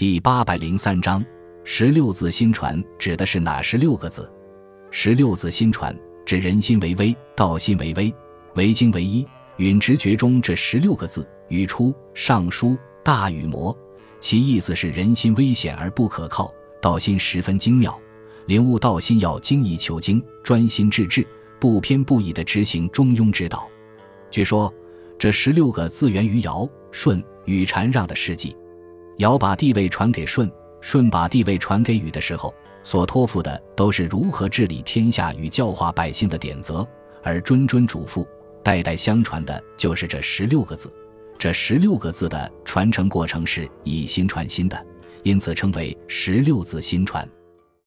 第八百零三章十六字新传指的是哪十六个字？十六字新传指人心为微，道心为微，为精为一。允直觉中这十六个字，语出《尚书》大禹谟，其意思是人心危险而不可靠，道心十分精妙。领悟道心要精益求精，专心致志，不偏不倚地执行中庸之道。据说这十六个字源于尧、舜、禹禅让的事迹。尧把帝位传给舜，舜把帝位传给禹的时候，所托付的都是如何治理天下与教化百姓的典则，而谆谆嘱咐、代代相传的就是这十六个字。这十六个字的传承过程是以心传心的，因此称为十六字心传。